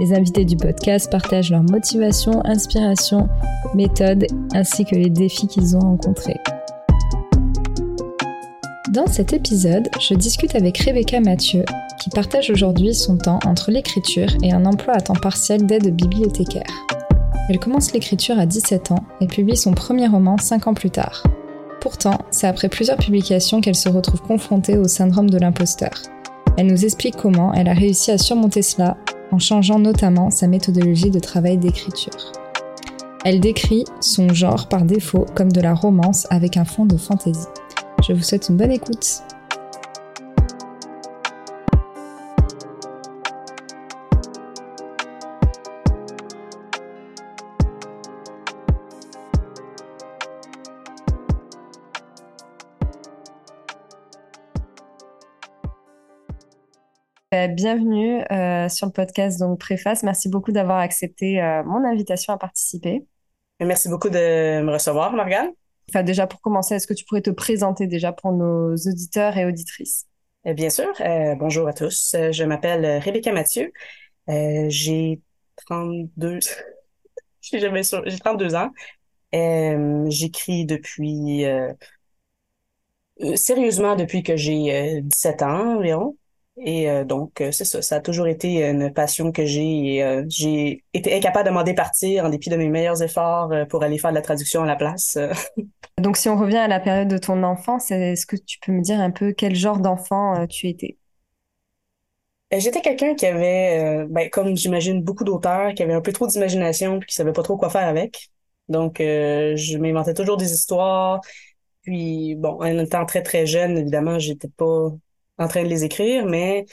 Les invités du podcast partagent leurs motivations, inspirations, méthodes ainsi que les défis qu'ils ont rencontrés. Dans cet épisode, je discute avec Rebecca Mathieu, qui partage aujourd'hui son temps entre l'écriture et un emploi à temps partiel d'aide bibliothécaire. Elle commence l'écriture à 17 ans et publie son premier roman 5 ans plus tard. Pourtant, c'est après plusieurs publications qu'elle se retrouve confrontée au syndrome de l'imposteur. Elle nous explique comment elle a réussi à surmonter cela en changeant notamment sa méthodologie de travail d'écriture. Elle décrit son genre par défaut comme de la romance avec un fond de fantaisie. Je vous souhaite une bonne écoute. Bah, bienvenue euh, sur le podcast donc Préface. Merci beaucoup d'avoir accepté euh, mon invitation à participer. Merci beaucoup de me recevoir, Morgane. Enfin, déjà pour commencer, est-ce que tu pourrais te présenter déjà pour nos auditeurs et auditrices? Euh, Bien sûr. bonjour à tous. Je m'appelle Rebecca Mathieu. j'ai 32. j'ai jamais J'ai 32 ans. J'écris depuis sérieusement depuis que j'ai 17 ans environ. Et euh, donc, euh, c'est ça. Ça a toujours été une passion que j'ai. Et euh, j'ai été incapable de m'en départir en dépit de mes meilleurs efforts pour aller faire de la traduction à la place. donc, si on revient à la période de ton enfance, est-ce que tu peux me dire un peu quel genre d'enfant tu étais? J'étais quelqu'un qui avait, ben, comme j'imagine beaucoup d'auteurs, qui avait un peu trop d'imagination puis qui savait pas trop quoi faire avec. Donc, je m'inventais toujours des histoires. Puis, bon, en étant très, très jeune, évidemment, j'étais pas en train de les écrire, mais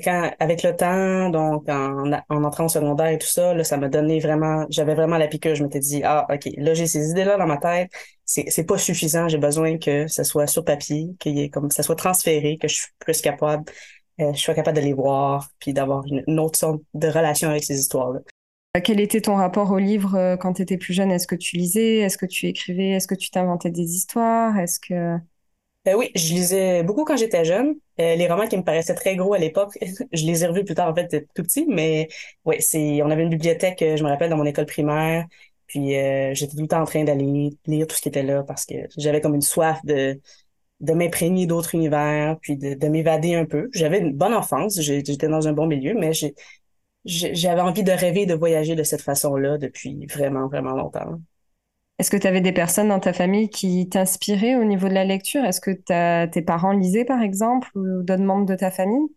quand, avec le temps, donc en, en entrant au secondaire et tout ça, là, ça m'a donné vraiment, j'avais vraiment la piqûre. Je m'étais dit, ah, OK, là, j'ai ces idées-là dans ma tête. C'est, pas suffisant. J'ai besoin que ça soit sur papier, ait comme, ça soit transféré, que je suis plus capable, euh, je sois capable de les voir, puis d'avoir une, une, autre sorte de relation avec ces histoires-là. Quel était ton rapport au livre euh, quand tu étais plus jeune? Est-ce que tu lisais? Est-ce que tu écrivais? Est-ce que tu t'inventais des histoires? Est-ce que... Euh, oui, je lisais beaucoup quand j'étais jeune. Euh, les romans qui me paraissaient très gros à l'époque, je les ai revus plus tard, en fait, tout petit, mais oui, c'est, on avait une bibliothèque, euh, je me rappelle, dans mon école primaire, puis j'étais tout le temps en train d'aller lire tout ce qui était là parce que j'avais comme une soif de, de m'imprégner d'autres univers, puis de, de m'évader un peu. J'avais une bonne enfance, j'étais dans un bon milieu, mais j'avais envie de rêver de voyager de cette façon-là depuis vraiment, vraiment longtemps. Est-ce que tu avais des personnes dans ta famille qui t'inspiraient au niveau de la lecture? Est-ce que tes parents lisaient, par exemple, ou d'autres membres de ta famille?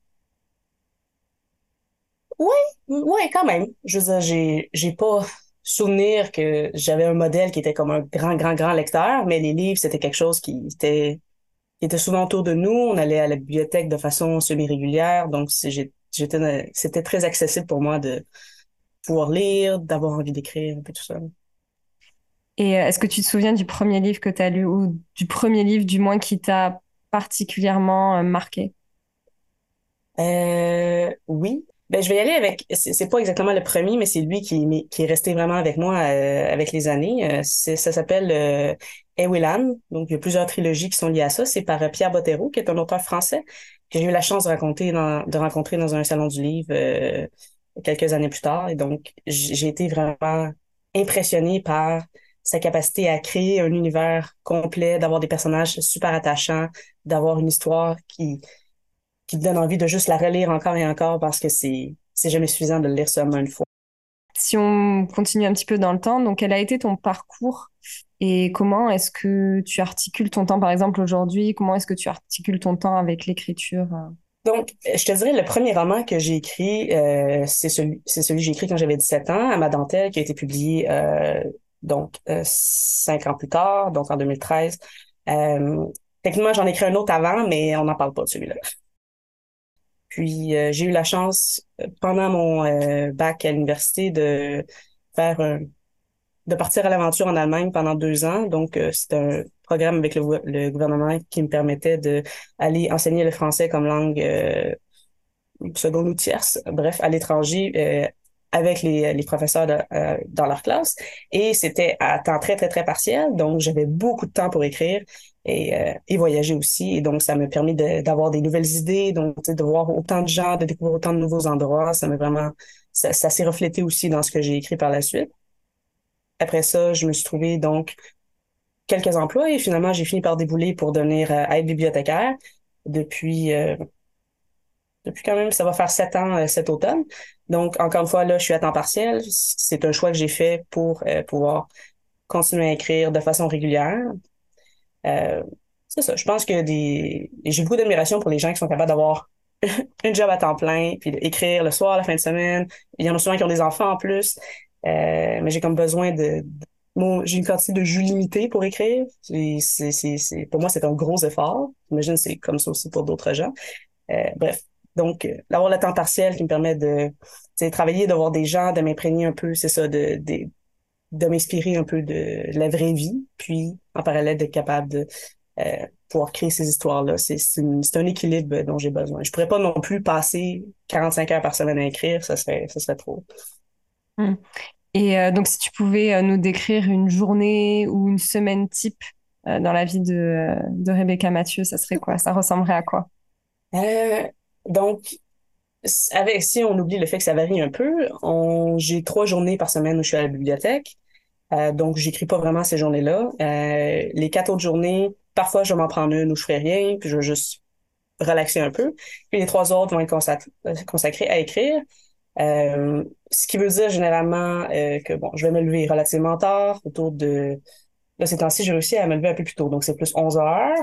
Oui, oui, quand même. Je veux dire, j'ai, j'ai pas souvenir que j'avais un modèle qui était comme un grand, grand, grand lecteur, mais les livres, c'était quelque chose qui était, qui était souvent autour de nous. On allait à la bibliothèque de façon semi-régulière, donc c'était très accessible pour moi de pouvoir lire, d'avoir envie d'écrire, un peu tout ça. Et euh, est-ce que tu te souviens du premier livre que tu as lu ou du premier livre du moins qui t'a particulièrement euh, marqué? Euh, oui. Ben, je vais y aller avec, c'est pas exactement le premier, mais c'est lui qui, est resté vraiment avec moi euh, avec les années. ça s'appelle Ewilan. Donc, il y a plusieurs trilogies qui sont liées à ça. C'est par Pierre Bottero, qui est un auteur français, que j'ai eu la chance de, de rencontrer dans un salon du livre quelques années plus tard. Et donc, j'ai été vraiment impressionnée par sa capacité à créer un univers complet, d'avoir des personnages super attachants, d'avoir une histoire qui, qui te donne envie de juste la relire encore et encore parce que c'est, c'est jamais suffisant de le lire seulement une fois. Si on continue un petit peu dans le temps, donc quel a été ton parcours et comment est-ce que tu articules ton temps, par exemple, aujourd'hui? Comment est-ce que tu articules ton temps avec l'écriture? Donc, je te dirais, le premier roman que j'ai écrit, euh, c'est celui, c'est celui que j'ai écrit quand j'avais 17 ans, à ma dentelle, qui a été publié euh, donc euh, cinq ans plus tard, donc en 2013. Euh, techniquement, j'en ai écrit un autre avant, mais on n'en parle pas de celui-là. Puis j'ai eu la chance pendant mon bac à l'université de faire de partir à l'aventure en Allemagne pendant deux ans. Donc, c'est un programme avec le, gouvernement qui me permettait de aller enseigner le français comme langue seconde ou tierce, bref, à l'étranger avec les, les professeurs euh, dans leur classe. Et c'était à temps très, très, très partiel. Donc, j'avais beaucoup de temps pour écrire et, euh, et voyager aussi. Et donc, ça m'a permis d'avoir des nouvelles idées, donc de voir autant de gens, de découvrir autant de nouveaux endroits. Ça m'a vraiment... Ça, s'est reflété aussi dans ce que j'ai écrit par la suite. Après ça, je me suis trouvé donc quelques emplois et finalement, j'ai fini par débouler pour devenir euh, aide bibliothécaire depuis depuis quand même, ça va faire sept ans euh, cet automne. Donc, encore une fois, là, je suis à temps partiel. C'est un choix que j'ai fait pour euh, pouvoir continuer à écrire de façon régulière. Euh, c'est ça. Je pense que j'ai beaucoup d'admiration pour les gens qui sont capables d'avoir un job à temps plein, puis d'écrire le soir, la fin de semaine. Il y en a souvent qui ont des enfants en plus. mais j'ai comme besoin de... j'ai une quantité de jus limitée pour écrire. Pour moi, c'est un gros effort. J'imagine c'est comme ça aussi pour d'autres gens. bref, donc, euh, d'avoir le temps partiel qui me permet de travailler, de voir des gens, de m'imprégner un peu, c'est ça, de, de, de m'inspirer un peu de la vraie vie, puis en parallèle d'être capable de euh, pouvoir créer ces histoires-là. C'est un équilibre dont j'ai besoin. Je pourrais pas non plus passer 45 heures par semaine à écrire, ça serait, ça serait trop. Hum. Et euh, donc, si tu pouvais nous décrire une journée ou une semaine type dans la vie de, de Rebecca Mathieu, ça serait quoi? Ça ressemblerait à quoi? Donc, avec, si on oublie le fait que ça varie un peu, j'ai trois journées par semaine où je suis à la bibliothèque. Euh, donc, j'écris pas vraiment ces journées-là. Euh, les quatre autres journées, parfois, je vais m'en prendre une où je ferai rien, puis je vais juste relaxer un peu. Puis les trois autres vont être consacrés à écrire. Euh, ce qui veut dire généralement euh, que bon, je vais me lever relativement tard, autour de... Là, ces temps-ci, j'ai réussi à me lever un peu plus tôt, donc c'est plus 11 heures.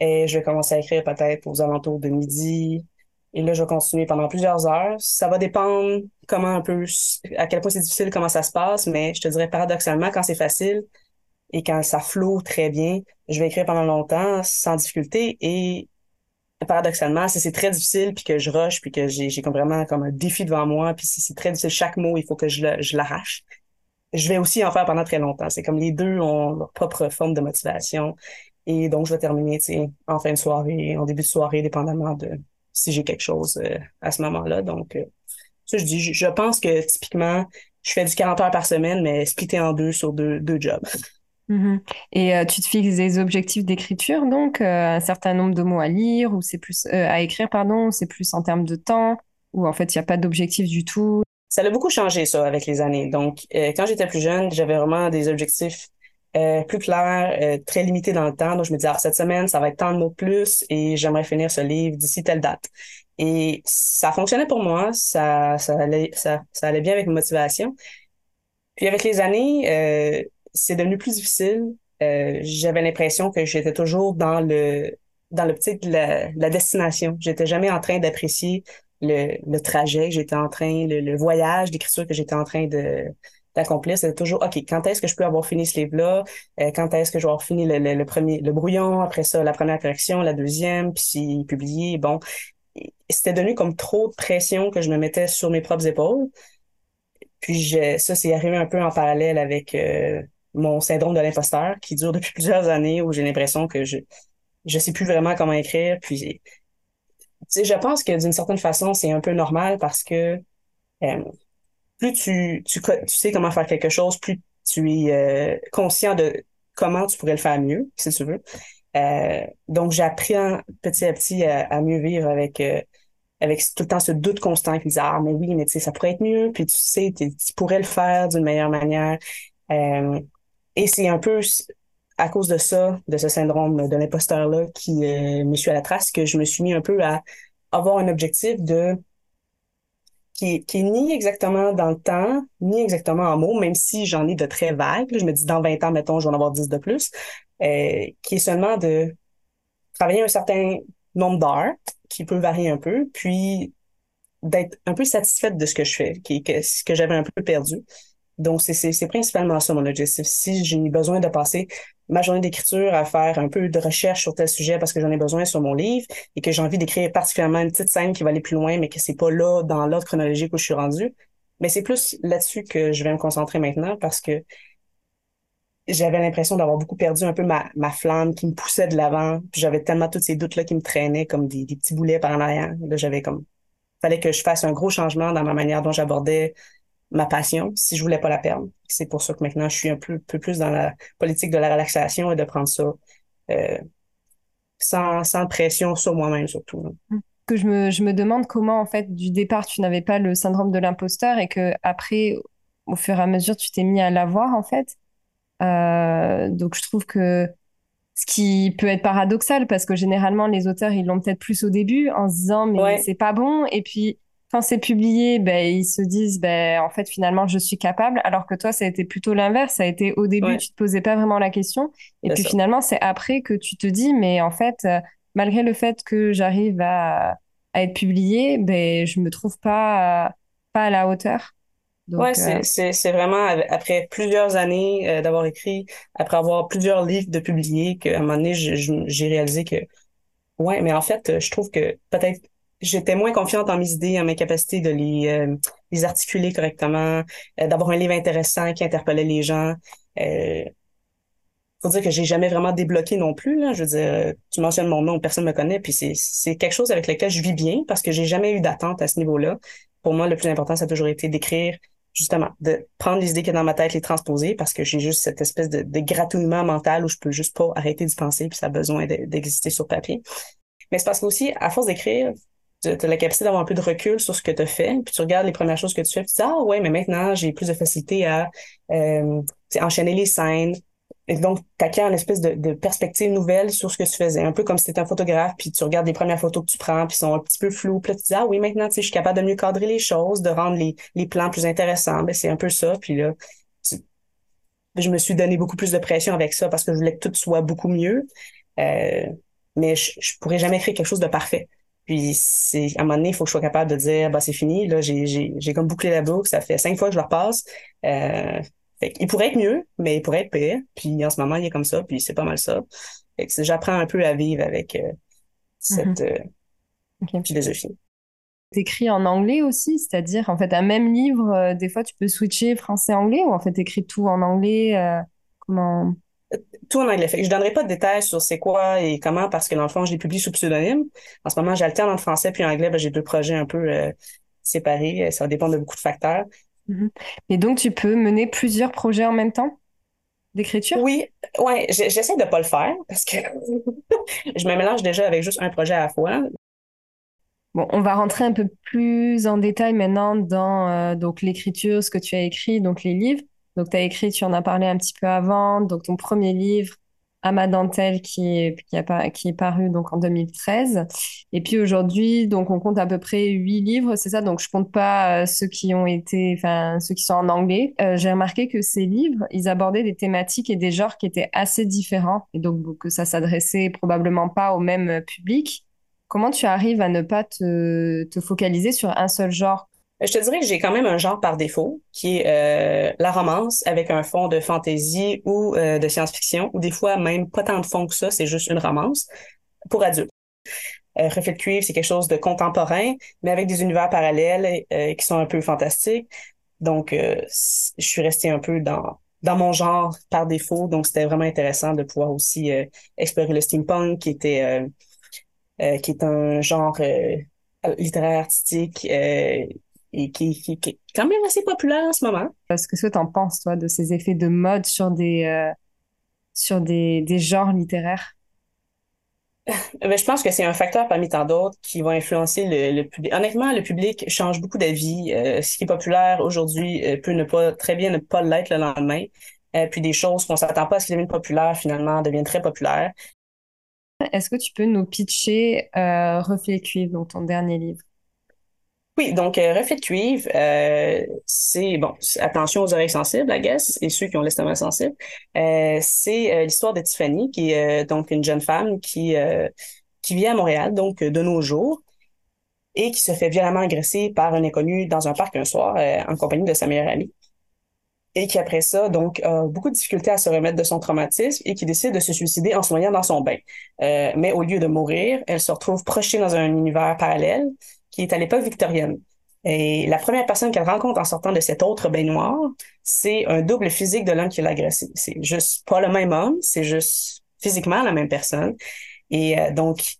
Et je vais commencer à écrire peut-être aux alentours de midi, et là, je vais continuer pendant plusieurs heures. Ça va dépendre comment un peu, à quel point c'est difficile, comment ça se passe, mais je te dirais paradoxalement, quand c'est facile et quand ça flot très bien, je vais écrire pendant longtemps sans difficulté et paradoxalement, si c'est très difficile puis que je rush puis que j'ai comme vraiment comme un défi devant moi puis si c'est très difficile, chaque mot, il faut que je l'arrache. Je vais aussi en faire pendant très longtemps. C'est comme les deux ont leur propre forme de motivation. Et donc, je vais terminer, en fin de soirée, en début de soirée, dépendamment de, si j'ai quelque chose euh, à ce moment-là. Donc, euh, ça, je dis, je, pense que typiquement, je fais du 40 heures par semaine, mais splitté en deux sur deux, deux jobs. Mm-hmm. Et euh, tu te fixes des objectifs d'écriture, donc un certain nombre de mots à lire, ou c'est plus à écrire, pardon, c'est plus en termes de temps, ou en fait il n'y a pas d'objectif du tout? Ça a beaucoup changé ça avec les années. Donc, quand j'étais plus jeune, j'avais vraiment des objectifs euh, plus clair, euh, très limité dans le temps. Donc, je me disais, ah, cette semaine, ça va être tant de mots plus et j'aimerais finir ce livre d'ici telle date. Et ça fonctionnait pour moi, ça, ça, allait, ça, ça allait bien avec ma motivation. Puis avec les années, euh, c'est devenu plus difficile. J'avais l'impression que j'étais toujours dans le dans l'optique de la, la destination. J'étais jamais en train d'apprécier le, le trajet, j'étais en train, le, le voyage d'écriture que j'étais en train de, d'accomplir, c'est toujours, OK, quand est-ce que je peux avoir fini ce livre-là? Euh, quand est-ce que je vais avoir fini le, le, premier, le brouillon? Après ça, la première correction, la deuxième, puis publié. Bon, c'était devenu comme trop de pression que je me mettais sur mes propres épaules. Puis je, ça, c'est arrivé un peu en parallèle avec euh, mon syndrome de l'imposteur qui dure depuis plusieurs années où j'ai l'impression que je je sais plus vraiment comment écrire. Puis, je pense que d'une certaine façon, c'est un peu normal parce que euh, plus tu, tu, tu sais comment faire quelque chose, plus tu es euh, conscient de comment tu pourrais le faire mieux, si tu veux. Euh, donc, j'apprends petit à petit à, mieux vivre avec euh, avec tout le temps ce doute constant qui dit ah mais oui mais tu sais ça pourrait être mieux puis tu sais tu pourrais le faire d'une meilleure manière et c'est un peu à cause de ça de ce syndrome de l'imposteur là qui me suit à la trace que je me suis mis un peu à avoir un objectif de qui, qui est ni exactement dans le temps, ni exactement en mots, même si j'en ai de très vagues. Je me dis, dans 20 ans, mettons, je vais en avoir 10 de plus, euh, qui est seulement de travailler un certain nombre d'heures, qui peut varier un peu, puis d'être un peu satisfaite de ce que je fais, qui, que, ce que j'avais un peu perdu. Donc, c'est principalement ça mon objectif. Si j'ai besoin de passer ma journée d'écriture à faire un peu de recherche sur tel sujet parce que j'en ai besoin sur mon livre et que j'ai envie d'écrire particulièrement une petite scène qui va aller plus loin, mais que c'est pas là dans l'ordre chronologique où je suis rendue. Mais c'est plus là-dessus que je vais me concentrer maintenant parce que j'avais l'impression d'avoir beaucoup perdu un peu ma, flamme qui me poussait de l'avant. Puis j'avais tellement tous ces doutes-là qui me traînaient comme des, des petits boulets par en arrière. Là, j'avais comme fallait que je fasse un gros changement dans ma manière dont j'abordais ma passion si je voulais pas la perdre. C'est pour ça que maintenant je suis un peu, peu plus dans la politique de la relaxation et de prendre ça euh, sans, sans pression sur moi-même surtout. Que je me, je me demande comment en fait du départ tu n'avais pas le syndrome de l'imposteur et que après au fur et à mesure tu t'es mis à l'avoir en fait. Euh, donc je trouve que ce qui peut être paradoxal parce que généralement les auteurs ils l'ont peut-être plus au début en se disant mais c'est pas bon et puis quand c'est publié ben ils se disent ben en fait finalement je suis capable alors que toi ça a été plutôt l'inverse. Ça a été au début tu te posais pas vraiment la question. Et puis finalement c'est après que tu te dis mais en fait euh, malgré le fait que j'arrive à, à être publié ben je me trouve pas pas à la hauteur. Ouais, euh, c'est, c'est, vraiment après plusieurs années euh, d'avoir écrit, après avoir plusieurs livres de publier, qu'à un moment donné, j'ai réalisé que, ouais, mais en fait, je trouve que peut-être j'étais moins confiante en mes idées, en mes capacités de les, euh, les articuler correctement, d'avoir un livre intéressant qui interpellait les gens. Euh, faut dire que j'ai jamais vraiment débloqué non plus. Là. Je veux dire, tu mentionnes mon nom, personne me connaît, puis c'est, c'est quelque chose avec lequel je vis bien parce que j'ai jamais eu d'attente à ce niveau-là. Pour moi, le plus important, ça a toujours été d'écrire justement, de prendre les idées qui sont dans ma tête, les transposer, parce que j'ai juste cette espèce de, de, gratouillement mental où je peux juste pas arrêter d'y penser, puis ça a besoin d'exister sur papier. Mais c'est parce qu'aussi, à force d'écrire, tu as la capacité d'avoir un peu de recul sur ce que tu as fait, puis tu regardes les premières choses que tu fais, puis tu dis, ah ouais, mais maintenant, j'ai plus de facilité à euh, enchaîner les scènes, et donc, tu as une espèce de, perspective nouvelle sur ce que tu faisais. Un peu comme si tu un photographe, puis tu regardes les premières photos que tu prends, puis sont un petit peu floues. Puis là, tu dis, ah oui, maintenant, je suis capable de mieux cadrer les choses, de rendre les, les plans plus intéressants. Ben, c'est un peu ça. Puis là, je me suis donné beaucoup plus de pression avec ça parce que je voulais que tout soit beaucoup mieux. Euh, mais je, je pourrais jamais créer quelque chose de parfait. Puis c'est à un moment donné, il faut que je sois capable de dire bah c'est fini, là, j'ai, j'ai, j'ai comme bouclé la boucle, ça fait cinq fois que je le repasse. Euh, il pourrait être mieux, mais il pourrait être pire. Puis en ce moment, il est comme ça, puis c'est pas mal ça. Fait que j'apprends un peu à vivre avec euh, cette mm-hmm. euh, philosophie. T'écris en anglais aussi, c'est-à-dire en fait un même livre, euh, des fois tu peux switcher français-anglais ou en fait t'écris tout en anglais Comment Tout en anglais. Fait que je donnerai pas de détails sur c'est quoi et comment parce que dans le fond je les publie sous pseudonyme. En ce moment j'alterne entre français puis anglais. Ben, j'ai deux projets un peu séparés. Ça dépend de beaucoup de facteurs. Mhm. Et donc, tu peux mener plusieurs projets en même temps d'écriture? Oui, ouais, j'essaie de pas le faire parce que je me mélange déjà avec juste un projet à la fois. Bon, on va rentrer un peu plus en détail maintenant dans euh, donc l'écriture, ce que tu as écrit, donc les livres. Donc, tu as écrit, tu en as parlé un petit peu avant, donc ton premier livre, à ma dentelle qui est, qui, a, qui est paru donc en 2013. Et puis aujourd'hui, donc on compte à peu près huit livres, c'est ça? Donc je compte pas euh, ceux qui ont été, enfin ceux qui sont en anglais. Euh, j'ai remarqué que ces livres, ils abordaient des thématiques et des genres qui étaient assez différents et donc que ça s'adressait probablement pas au même public. Comment tu arrives à ne pas te, te focaliser sur un seul genre je te dirais que j'ai quand même un genre par défaut, qui est euh, la romance avec un fond de fantasy ou euh, de science-fiction, ou des fois même pas tant de fond que ça, c'est juste une romance pour adultes. Euh, Reflet de cuivre, c'est quelque chose de contemporain, mais avec des univers parallèles euh, qui sont un peu fantastiques. Donc, je suis restée un peu dans dans mon genre par défaut, donc c'était vraiment intéressant de pouvoir aussi explorer le steampunk, qui était qui est un genre littéraire artistique et qui, qui, qui, est quand même assez populaire en ce moment. Qu'est-ce que tu en penses, toi, de ces effets de mode sur des, euh, sur des, des genres littéraires? Ben, je pense que c'est un facteur parmi tant d'autres qui va influencer le, le, public. Honnêtement, le public change beaucoup d'avis. Euh, ce qui est populaire aujourd'hui euh, peut ne pas très bien ne pas l'être le lendemain. puis des choses qu'on s'attend pas à ce qui deviennent populaires, finalement, deviennent très populaires. Est-ce que tu peux nous pitcher Reflet Cuivre, dans ton dernier livre? Oui, donc euh, reflet de cuivre, euh, c'est bon, attention aux oreilles sensibles, I guess, et ceux qui ont l'estomac sensible. Euh, c'est euh, l'histoire de Tiffany, qui est donc une jeune femme qui qui vit à Montréal, donc de nos jours, et qui se fait violemment agresser par un inconnu dans un parc un soir en compagnie de sa meilleure amie. et qui après ça, donc, a beaucoup de difficultés à se remettre de son traumatisme et qui décide de se suicider en se noyant dans son bain. Euh, mais au lieu de mourir, elle se retrouve projetée dans un univers parallèle qui est à l'époque victorienne. Et la première personne qu'elle rencontre en sortant de cet autre baignoire, c'est un double physique de l'homme qui l'a agressé. C'est juste pas le même homme, c'est juste physiquement la même personne. Et euh, donc,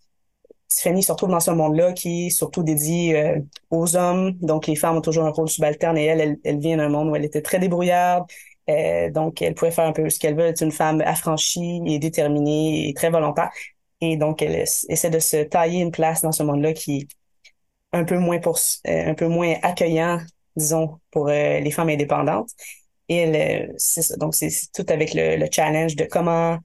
Tiffany se retrouve dans ce monde-là qui est surtout dédié euh, aux hommes. Donc, les femmes ont toujours un rôle subalterne et elle, elle, vient d'un monde où elle était très débrouillarde. Euh, donc, elle pouvait faire un peu ce qu'elle veut. Elle est une femme affranchie et déterminée et très volontaire. Et donc, elle essaie de se tailler une place dans ce monde-là qui un peu moins pour, euh, un peu moins accueillant, disons, pour les femmes indépendantes. Et Donc, c'est tout avec le, le, challenge de comment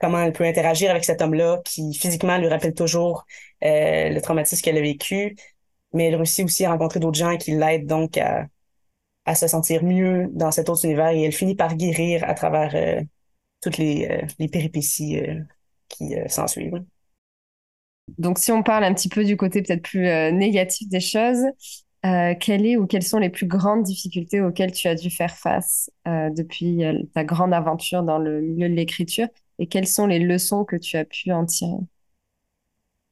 comment elle peut interagir avec cet homme-là qui physiquement lui rappelle toujours euh, le traumatisme qu'elle a vécu, mais elle réussit aussi à rencontrer d'autres gens qui l'aident donc à, à, se sentir mieux dans cet autre univers et elle finit par guérir à travers euh, toutes les, euh, les péripéties qui s'ensuivent. Donc si on parle un petit peu du côté peut-être plus négatif des choses, quelle est ou quelles sont les plus grandes difficultés auxquelles tu as dû faire face depuis ta grande aventure dans le milieu de l'écriture et quelles sont les leçons que tu as pu en tirer?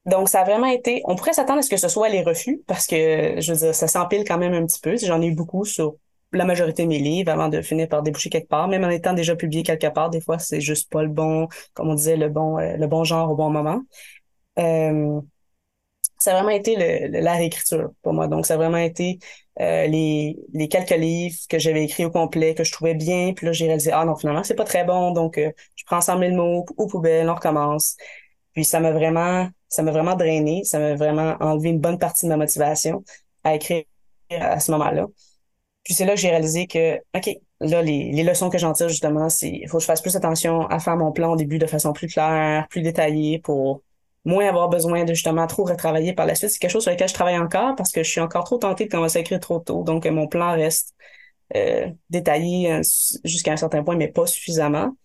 Donc, ça a vraiment été, on pourrait s'attendre à ce que ce soit les refus parce que, ça s'empile quand même un petit peu. J'en ai eu beaucoup sur la majorité de mes livres avant de finir par déboucher quelque part, même en étant déjà publié quelque part. Des fois, c'est juste pas le bon, comme on disait, le bon, euh, le bon genre au bon moment. Euh, ça a vraiment été la réécriture pour moi. Donc, ça a vraiment été euh, les, les quelques livres que j'avais écrits au complet, que je trouvais bien. Puis là, j'ai réalisé, ah non, finalement, c'est pas très bon. Donc, euh, je prends 100 000 mots aux poubelles, on recommence. Puis ça m'a vraiment, ça m'a vraiment drainé. Ça m'a vraiment enlevé une bonne partie de ma motivation à écrire à ce moment-là. Puis c'est là que j'ai réalisé que, OK, là, les, les leçons que j'en tire, justement, c'est, il faut que je fasse plus attention à faire mon plan au début de façon plus claire, plus détaillée pour moins avoir besoin de justement trop retravailler par la suite. C'est quelque chose sur lequel je travaille encore parce que je suis encore trop tentée de commencer à écrire trop tôt. Donc, mon plan reste euh, détaillé euh, jusqu'à un certain point, mais pas suffisamment.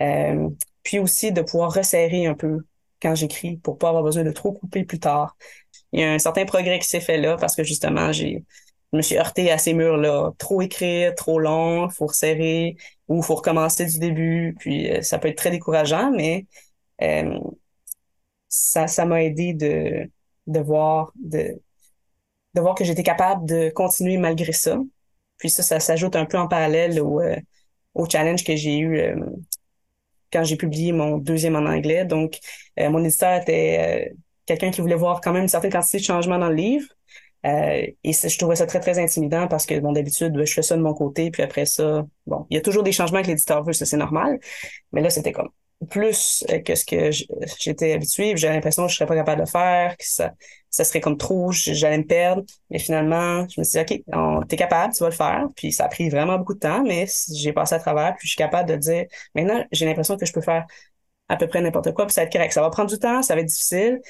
Euh, puis aussi de pouvoir resserrer un peu quand j'écris pour pas avoir besoin de trop couper plus tard. Il y a un certain progrès qui s'est fait là parce que justement, j'ai je me suis heurté à ces murs-là. Trop écrire, trop long, faut resserrer ou faut recommencer du début. Puis ça peut être très décourageant, mais ça, ça m'a aidé de, de voir, de, de voir que j'étais capable de continuer malgré ça. Puis ça, ça s'ajoute un peu en parallèle au, euh, au challenge que j'ai eu euh, quand j'ai publié mon deuxième en anglais. Donc, euh, mon éditeur était quelqu'un qui voulait voir quand même une certaine quantité de changements dans le livre. et je trouvais ça très, très intimidant parce que, bon, d'habitude, je fais ça de mon côté, puis après ça, bon, il y a toujours des changements que l'éditeur veut, ça c'est normal. Mais là, c'était comme, plus euh, que ce que j'étais habitué. J'avais l'impression que je serais pas capable de le faire, que ça, ça serait comme trop, j'allais me perdre. Mais finalement, je me suis dit, OK, t'es capable, tu vas le faire. Puis ça a pris vraiment beaucoup de temps, mais j'ai passé à travers, puis je suis capable de dire, maintenant, j'ai l'impression que je peux faire à peu près n'importe quoi, puis ça va être correct. Ça va prendre du temps, ça va être difficile,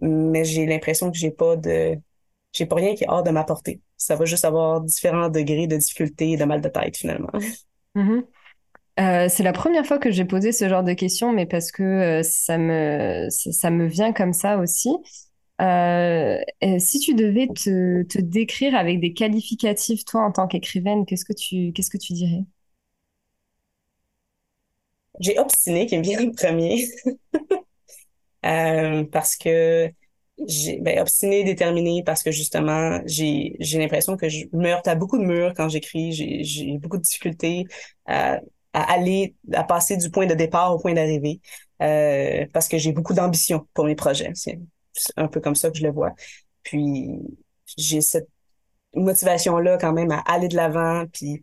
mais j'ai l'impression que j'ai pas de, j'ai pas rien qui est hors de ma portée. Ça va juste avoir différents degrés de difficulté et de mal de tête, finalement. Mm-hmm. Euh, c'est la première fois que j'ai posé ce genre de questions, mais parce que euh, ça, me, ça me vient comme ça aussi. Euh, si tu devais te, te, décrire avec des qualificatifs, toi, en tant qu'écrivaine, qu'est-ce que tu, qu'est-ce que tu dirais? J'ai obstiné qui me vient le premier. parce que j'ai ben, obstiné, déterminé, parce que justement, j'ai j'ai l'impression que je me heurte à beaucoup de murs quand j'écris. J'ai beaucoup de difficultés à aller, à passer du point de départ au point d'arrivée, euh, parce que j'ai beaucoup d'ambition pour mes projets. C'est un peu comme ça que je le vois. Puis j'ai cette motivation-là quand même à aller de l'avant, puis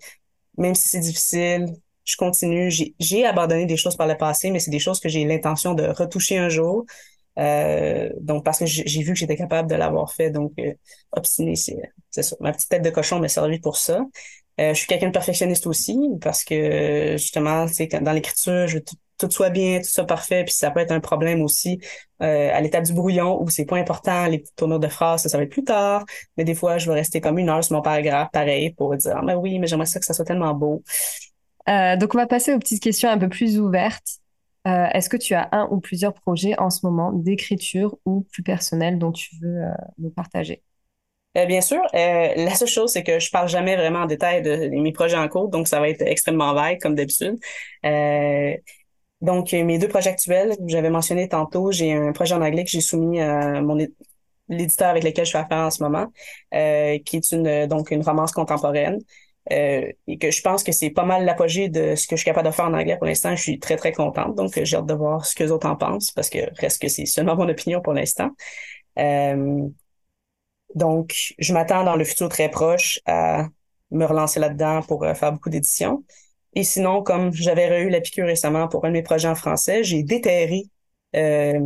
même si c'est difficile, je continue. J'ai abandonné des choses par le passé, mais c'est des choses que j'ai l'intention de retoucher un jour. Euh, donc parce que j'ai vu que j'étais capable de l'avoir fait, donc euh, obstiné, c'est ça. Ma petite tête de cochon m'a servi pour ça. Euh, je suis quelqu'un de perfectionniste aussi parce que justement, c'est dans l'écriture, je veux tout, tout, soit bien, tout soit parfait, puis ça peut être un problème aussi euh, à l'étape du brouillon où c'est pas important, les petites tournures de phrases, ça, va être plus tard. Mais des fois, je vais rester comme une heure sur mon paragraphe, pareil, pour dire ah, mais oui, mais j'aimerais ça que ça soit tellement beau. Euh, donc, on va passer aux petites questions un peu plus ouvertes. Est-ce que tu as un ou plusieurs projets en ce moment d'écriture ou plus personnels dont tu veux nous partager? Euh, bien sûr, euh, la seule chose, c'est que je parle jamais vraiment en détail de, mes projets en cours, donc ça va être extrêmement vague, comme d'habitude. Euh, donc, mes deux projets actuels, j'avais mentionné tantôt, j'ai un projet en anglais que j'ai soumis à mon l'éditeur avec lequel je fais affaire en ce moment, qui est une donc une romance contemporaine. et que je pense que c'est pas mal l'apogée de ce que je suis capable de faire en anglais pour l'instant. Je suis très, très contente. Donc, j'ai hâte de voir ce que les autres en pensent parce que reste que c'est seulement mon opinion pour l'instant. Donc, je m'attends dans le futur très proche à me relancer là-dedans pour euh, faire beaucoup d'éditions. Et sinon, comme j'avais eu la piqûre récemment pour un de mes projets en français, j'ai déterré euh,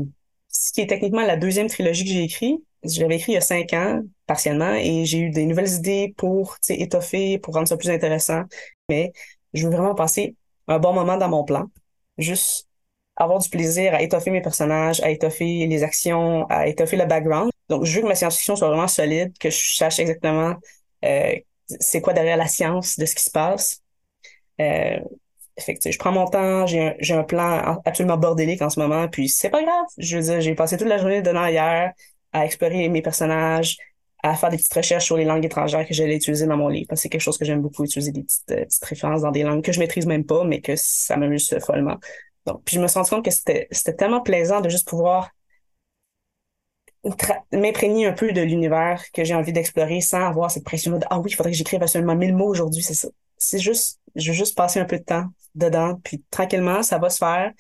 ce qui est techniquement la deuxième trilogie que j'ai écrit. J'avais écrit il y a cinq ans, partiellement, et j'ai eu des nouvelles idées pour étoffer, pour rendre ça plus intéressant. Mais je veux vraiment passer un bon moment dans mon plan. Juste avoir du plaisir à étoffer mes personnages, à étoffer les actions, à étoffer le background. Donc, je veux que ma science-fiction soit vraiment solide, que je sache exactement euh, c'est quoi derrière la science de ce qui se passe. Euh, fait je prends mon temps, j'ai un, un plan absolument bordélique en ce moment, puis c'est pas grave. Je veux dire, j'ai passé toute la journée de hier à explorer mes personnages, à faire des petites recherches sur les langues étrangères que j'allais utiliser dans mon livre. C'est quelque chose que j'aime beaucoup, utiliser des petites, euh, petites références dans des langues que je maîtrise même pas, mais que ça m'amuse follement. Donc, puis je me suis rendu compte que c'était, c'était tellement plaisant de juste pouvoir m'imprégner un peu de l'univers que j'ai envie d'explorer sans avoir cette pression de ah oui, il faudrait que j'écrive absolument mille mots aujourd'hui, c'est ça. C'est juste, je veux juste passer un peu de temps dedans, puis tranquillement, ça va se faire.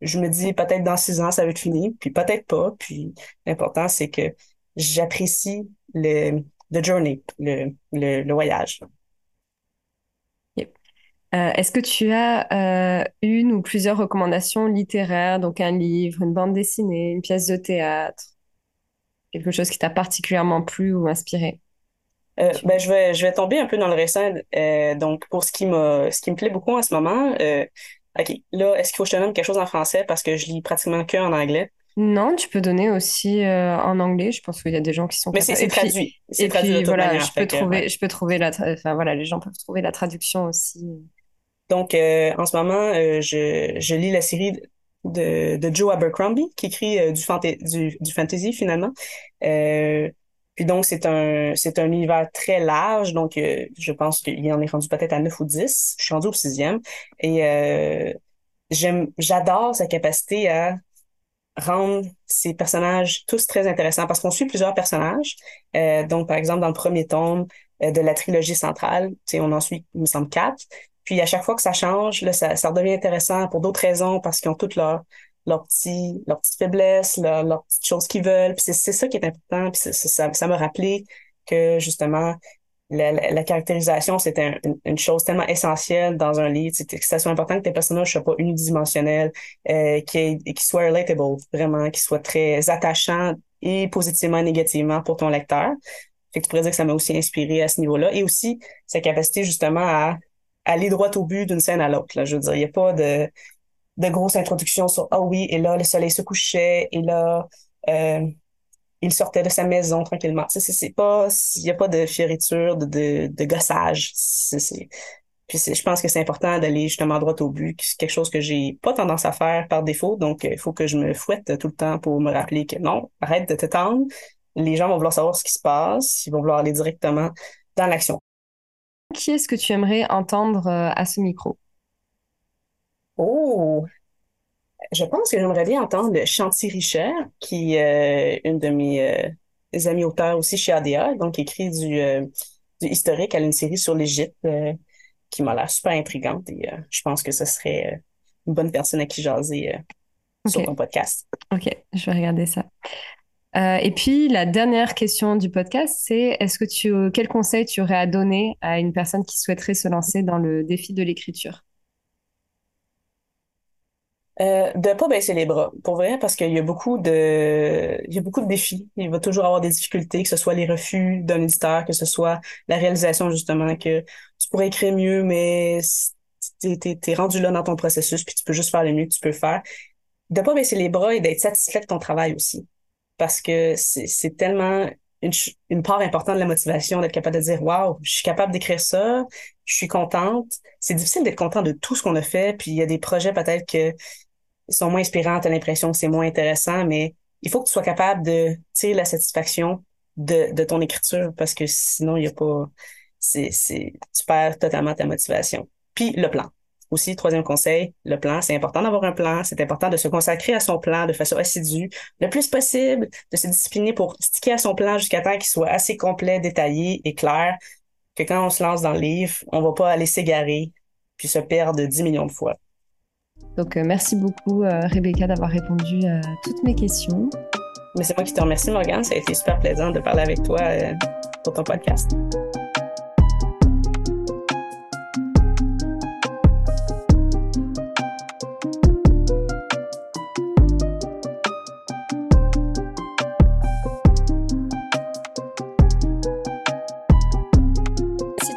Je me dis peut-être dans six ans, ça va être fini, puis peut-être pas. Puis l'important, c'est que j'apprécie le, le journey, le, le, le voyage. Euh, est-ce que tu as euh, une ou plusieurs recommandations littéraires, donc un livre, une bande dessinée, une pièce de théâtre, quelque chose qui t'a particulièrement plu ou inspiré? Euh, ben, je vais je vais tomber un peu dans le récent. donc pour ce qui me ce qui me plaît beaucoup en ce moment, ok là est-ce qu'il faut que je te donne quelque chose en français parce que je lis pratiquement que en anglais? Non, tu peux donner aussi en anglais. Je pense qu'il y a des gens qui sont. Mais c'est traduit. Et puis voilà, je peux trouver, je peux trouver la, enfin voilà, les gens peuvent trouver la traduction aussi. Donc, euh, en ce moment, euh, je, je, lis la série de, de Joe Abercrombie qui écrit euh, du, du, du, fantasy finalement. puis donc, c'est un, c'est un univers très large. Donc, je pense qu'il en est rendu peut-être à 9 ou 10. Je suis rendu au sixième. Et j'aime, j'adore sa capacité à rendre ces personnages tous très intéressants parce qu'on suit plusieurs personnages. donc, par exemple, dans le premier tome de la trilogie centrale, on en suit, il me semble, quatre. Puis à chaque fois que ça change, là, ça, ça redevient intéressant pour d'autres raisons parce qu'ils ont toutes leurs leurs petits, leurs petites faiblesses, leurs, leurs petites choses qu'ils veulent. Puis c'est ça qui est important. Puis ça, ça m'a rappelé que justement, la, la, caractérisation, c'était une, chose tellement essentielle dans un livre. C'est que ça soit important que tes personnages soient pas unidimensionnels, euh, qu'ils soient relatable, vraiment, qu'ils soient très attachants et positivement et négativement pour ton lecteur. Fait que tu pourrais dire que ça m'a aussi inspiré à ce niveau-là. Et aussi, sa capacité justement à aller droit au but d'une scène à l'autre. Là. Je veux dire, il n'y a pas de, de grosse introduction sur Ah oui, et là, le soleil se couchait, et là, euh, il sortait de sa maison tranquillement. C'est, c'est pas, il n'y a pas de fioriture, de, de, de gossage. C'est, Puis je pense que c'est important d'aller justement droit au but. C'est quelque chose que j'ai pas tendance à faire par défaut. Donc, il faut que je me fouette tout le temps pour me rappeler que non, arrête de t'étendre. Les gens vont vouloir savoir ce qui se passe. Ils vont vouloir aller directement dans l'action. Qui est-ce que tu aimerais entendre euh, à ce micro? Oh, je pense que j'aimerais bien entendre Chanty Richer, qui est euh, une de mes euh, amis auteurs aussi chez ADA, donc écrit du, du historique. Elle a une série sur l'Égypte qui m'a l'air super intrigante et je pense que ce serait une bonne personne à qui jaser sur ton podcast. Ok, je vais regarder ça. Euh, et puis la dernière question du podcast, c'est est-ce que tu quel conseil tu aurais à donner à une personne qui souhaiterait se lancer dans le défi de l'écriture? Euh, de pas baisser les bras, pour vrai, parce qu'il y a beaucoup de, y a beaucoup de défis. Il va toujours avoir des difficultés, que ce soit les refus d'un éditeur, que ce soit la réalisation justement que tu pourrais écrire mieux, mais t'es, es, rendu là dans ton processus, puis tu peux juste faire le mieux que tu peux faire. De pas baisser les bras et d'être satisfait de ton travail aussi parce que c'est tellement une, part importante de la motivation d'être capable de dire waouh je suis capable d'écrire ça je suis contente c'est difficile d'être content de tout ce qu'on a fait puis il y a des projets peut-être que sont moins inspirants t'as l'impression que c'est moins intéressant mais il faut que tu sois capable de tirer la satisfaction de, de ton écriture parce que sinon, il y a pas, c'est, tu perds totalement ta motivation. Puis le plan. Aussi, troisième conseil, le plan. C'est important d'avoir un plan. C'est important de se consacrer à son plan de façon assidue, le plus possible, de se discipliner pour sticker à son plan jusqu'à temps qu'il soit assez complet, détaillé et clair que quand on se lance dans le livre, on va pas aller s'égarer puis se perdre 10 millions de fois. Donc, euh, merci beaucoup, euh, Rebecca, d'avoir répondu à toutes mes questions. Mais c'est moi qui te remercie, Morgane. Ça a été super plaisant de parler avec toi euh, pour ton podcast.